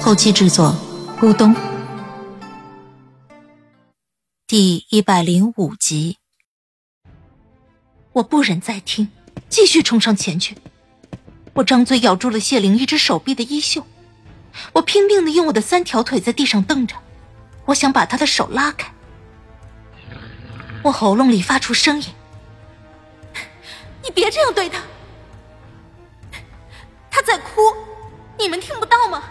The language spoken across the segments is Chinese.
后期制作：咕咚。第一百零五集，我不忍再听，继续冲上前去。我张嘴咬住了谢灵一只手臂的衣袖。我拼命的用我的三条腿在地上蹬着，我想把他的手拉开。我喉咙里发出声音：“你别这样对他，他在哭，你们听不到吗？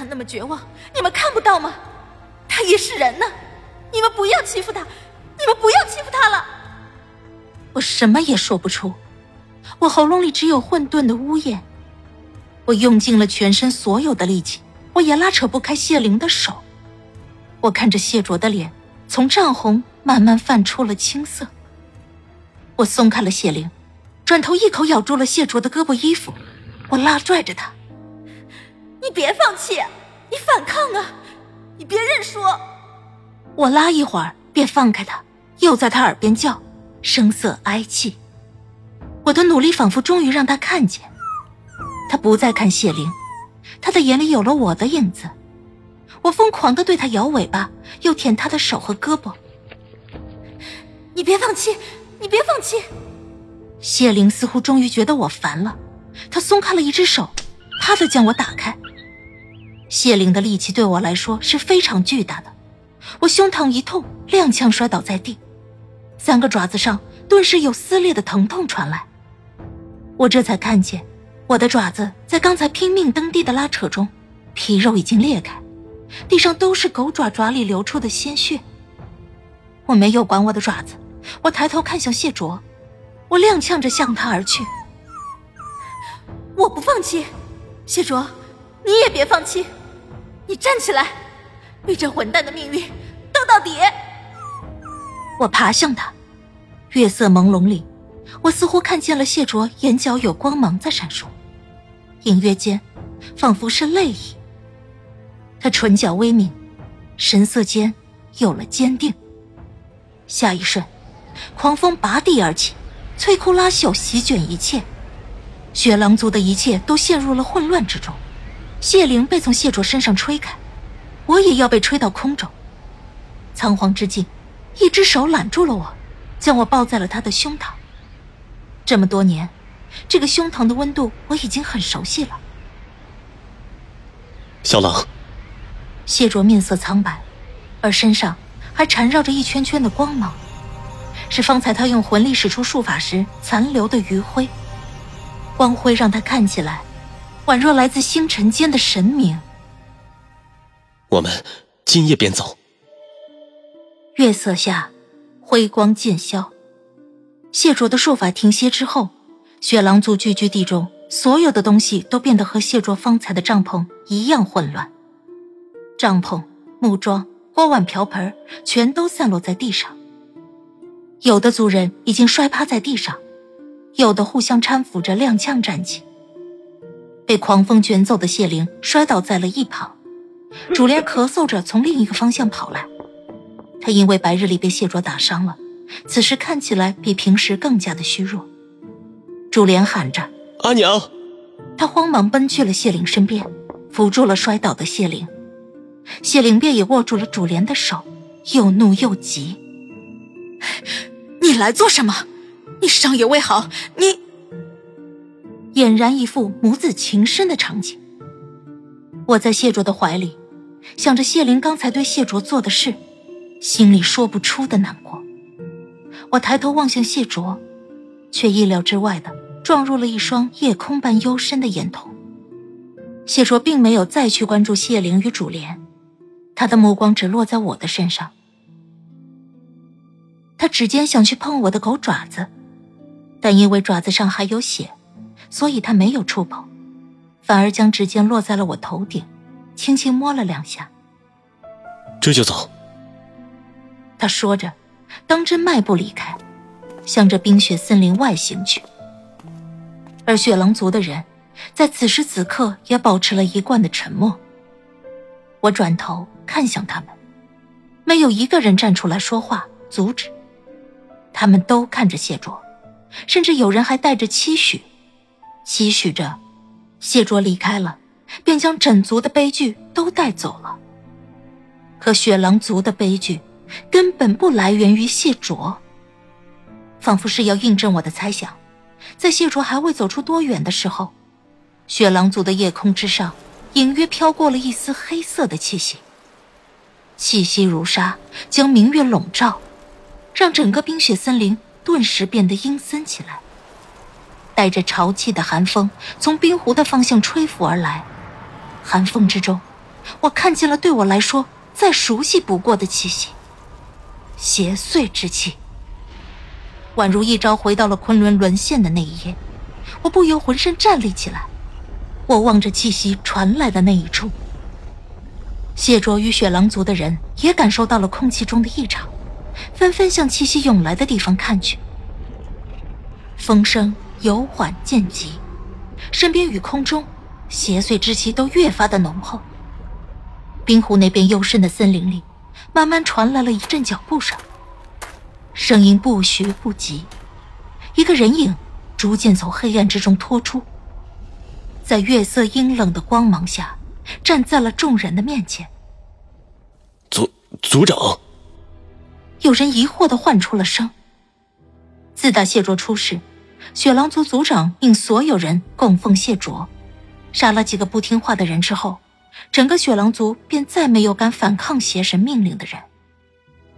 他那么绝望，你们看不到吗？他也是人呢，你们不要欺负他，你们不要欺负他了。”我什么也说不出，我喉咙里只有混沌的呜咽。我用尽了全身所有的力气，我也拉扯不开谢灵的手。我看着谢卓的脸从涨红慢慢泛出了青色。我松开了谢灵，转头一口咬住了谢卓的胳膊衣服。我拉拽着他：“你别放弃，你反抗啊！你别认输！”我拉一会儿便放开他，又在他耳边叫，声色哀泣。我的努力仿佛终于让他看见。他不再看谢灵，他的眼里有了我的影子。我疯狂的对他摇尾巴，又舔他的手和胳膊。你别放弃，你别放弃！谢灵似乎终于觉得我烦了，他松开了一只手，啪的将我打开。谢灵的力气对我来说是非常巨大的，我胸膛一痛，踉跄摔倒在地，三个爪子上顿时有撕裂的疼痛传来。我这才看见。我的爪子在刚才拼命蹬地的拉扯中，皮肉已经裂开，地上都是狗爪爪里流出的鲜血。我没有管我的爪子，我抬头看向谢卓，我踉跄着向他而去。我不放弃，谢卓，你也别放弃，你站起来，与这混蛋的命运斗到底。我爬向他，月色朦胧里，我似乎看见了谢卓眼角有光芒在闪烁。隐约间，仿佛是泪意。他唇角微抿，神色间有了坚定。下一瞬，狂风拔地而起，摧枯拉朽，席卷一切。雪狼族的一切都陷入了混乱之中。谢灵被从谢卓身上吹开，我也要被吹到空中。仓皇之际，一只手揽住了我，将我抱在了他的胸膛。这么多年。这个胸膛的温度我已经很熟悉了。小狼，谢卓面色苍白，而身上还缠绕着一圈圈的光芒，是方才他用魂力使出术法时残留的余晖。光辉让他看起来宛若来自星辰间的神明。我们今夜便走。月色下，辉光渐消，谢卓的术法停歇之后。雪狼族聚居地中，所有的东西都变得和谢卓方才的帐篷一样混乱。帐篷、木桩、锅碗瓢盆全都散落在地上。有的族人已经摔趴在地上，有的互相搀扶着踉跄站起。被狂风卷走的谢灵摔倒在了一旁，主莲咳嗽着从另一个方向跑来。他因为白日里被谢卓打伤了，此时看起来比平时更加的虚弱。主莲喊着：“阿娘！”他慌忙奔去了谢灵身边，扶住了摔倒的谢灵。谢灵便也握住了主莲的手，又怒又急：“你来做什么？你伤也未好，你……”俨然一副母子情深的场景。我在谢卓的怀里，想着谢灵刚才对谢卓做的事，心里说不出的难过。我抬头望向谢卓，却意料之外的。撞入了一双夜空般幽深的眼瞳。谢卓并没有再去关注谢灵与主莲，他的目光只落在我的身上。他指尖想去碰我的狗爪子，但因为爪子上还有血，所以他没有触碰，反而将指尖落在了我头顶，轻轻摸了两下。这就走。他说着，当真迈步离开，向着冰雪森林外行去。而雪狼族的人，在此时此刻也保持了一贯的沉默。我转头看向他们，没有一个人站出来说话阻止。他们都看着谢卓，甚至有人还带着期许，期许着谢卓离开了，便将整族的悲剧都带走了。可雪狼族的悲剧，根本不来源于谢卓。仿佛是要印证我的猜想，在谢卓还未走出多远的时候，雪狼族的夜空之上，隐约飘过了一丝黑色的气息。气息如纱，将明月笼罩。让整个冰雪森林顿时变得阴森起来。带着潮气的寒风从冰湖的方向吹拂而来，寒风之中，我看见了对我来说再熟悉不过的气息——邪祟之气。宛如一朝回到了昆仑沦陷的那一夜，我不由浑身站立起来。我望着气息传来的那一处，谢卓与雪狼族的人也感受到了空气中的异常。纷纷向气息涌来的地方看去，风声由缓渐急，身边与空中邪祟之气都越发的浓厚。冰湖那边幽深的森林里，慢慢传来了一阵脚步声，声音不徐不急，一个人影逐渐从黑暗之中拖出，在月色阴冷的光芒下，站在了众人的面前。族族长。有人疑惑的唤出了声。自打谢卓出事，雪狼族族长命所有人供奉谢卓，杀了几个不听话的人之后，整个雪狼族便再没有敢反抗邪神命令的人。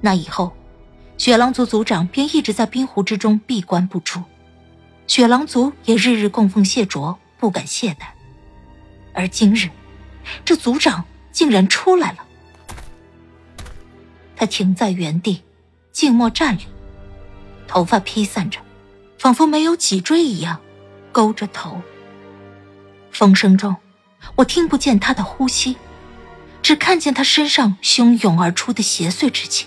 那以后，雪狼族族长便一直在冰湖之中闭关不出，雪狼族也日日供奉谢卓，不敢懈怠。而今日，这族长竟然出来了，他停在原地。静默站立，头发披散着，仿佛没有脊椎一样，勾着头。风声中，我听不见他的呼吸，只看见他身上汹涌而出的邪祟之气。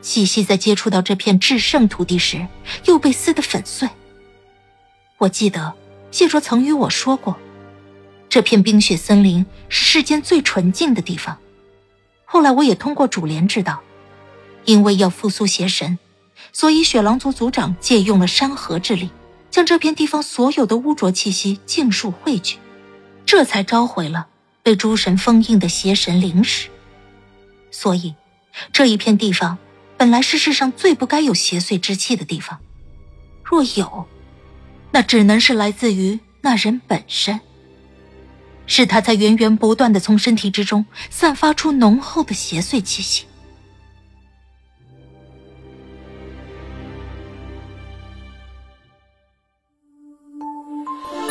气息在接触到这片至圣土地时，又被撕得粉碎。我记得谢卓曾与我说过，这片冰雪森林是世间最纯净的地方。后来我也通过主莲知道。因为要复苏邪神，所以雪狼族族长借用了山河之力，将这片地方所有的污浊气息尽数汇聚，这才召回了被诸神封印的邪神灵石。所以，这一片地方本来是世上最不该有邪祟之气的地方，若有，那只能是来自于那人本身，是他在源源不断的从身体之中散发出浓厚的邪祟气息。